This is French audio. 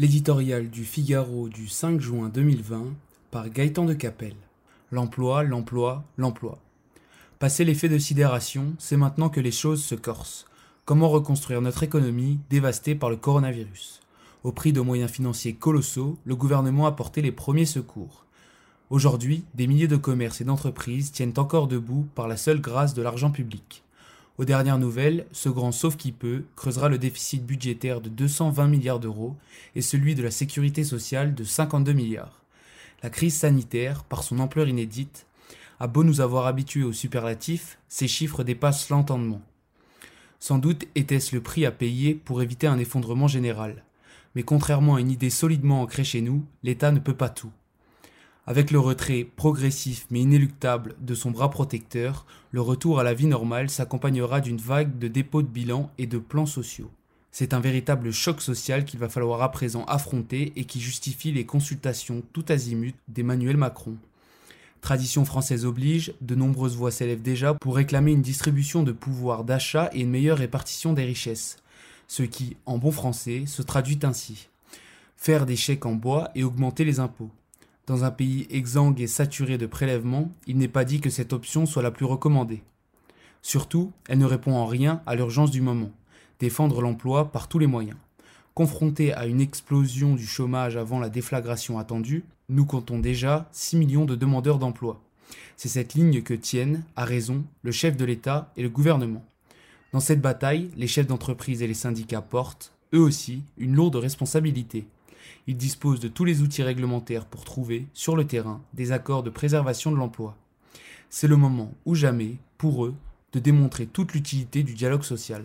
L'éditorial du Figaro du 5 juin 2020 par Gaëtan de Capelle. L'emploi, l'emploi, l'emploi. Passé l'effet de sidération, c'est maintenant que les choses se corsent. Comment reconstruire notre économie dévastée par le coronavirus? Au prix de moyens financiers colossaux, le gouvernement a porté les premiers secours. Aujourd'hui, des milliers de commerces et d'entreprises tiennent encore debout par la seule grâce de l'argent public. Aux dernières nouvelles, ce grand sauf qui peut creusera le déficit budgétaire de 220 milliards d'euros et celui de la sécurité sociale de 52 milliards. La crise sanitaire, par son ampleur inédite, a beau nous avoir habitués aux superlatifs, ces chiffres dépassent l'entendement. Sans doute était-ce le prix à payer pour éviter un effondrement général. Mais contrairement à une idée solidement ancrée chez nous, l'État ne peut pas tout. Avec le retrait progressif mais inéluctable de son bras protecteur, le retour à la vie normale s'accompagnera d'une vague de dépôts de bilan et de plans sociaux. C'est un véritable choc social qu'il va falloir à présent affronter et qui justifie les consultations tout azimut d'Emmanuel Macron. Tradition française oblige, de nombreuses voix s'élèvent déjà pour réclamer une distribution de pouvoir d'achat et une meilleure répartition des richesses. Ce qui, en bon français, se traduit ainsi. Faire des chèques en bois et augmenter les impôts. Dans un pays exsangue et saturé de prélèvements, il n'est pas dit que cette option soit la plus recommandée. Surtout, elle ne répond en rien à l'urgence du moment, défendre l'emploi par tous les moyens. Confronté à une explosion du chômage avant la déflagration attendue, nous comptons déjà 6 millions de demandeurs d'emploi. C'est cette ligne que tiennent, à raison, le chef de l'État et le gouvernement. Dans cette bataille, les chefs d'entreprise et les syndicats portent, eux aussi, une lourde responsabilité. Ils disposent de tous les outils réglementaires pour trouver, sur le terrain, des accords de préservation de l'emploi. C'est le moment, ou jamais, pour eux, de démontrer toute l'utilité du dialogue social.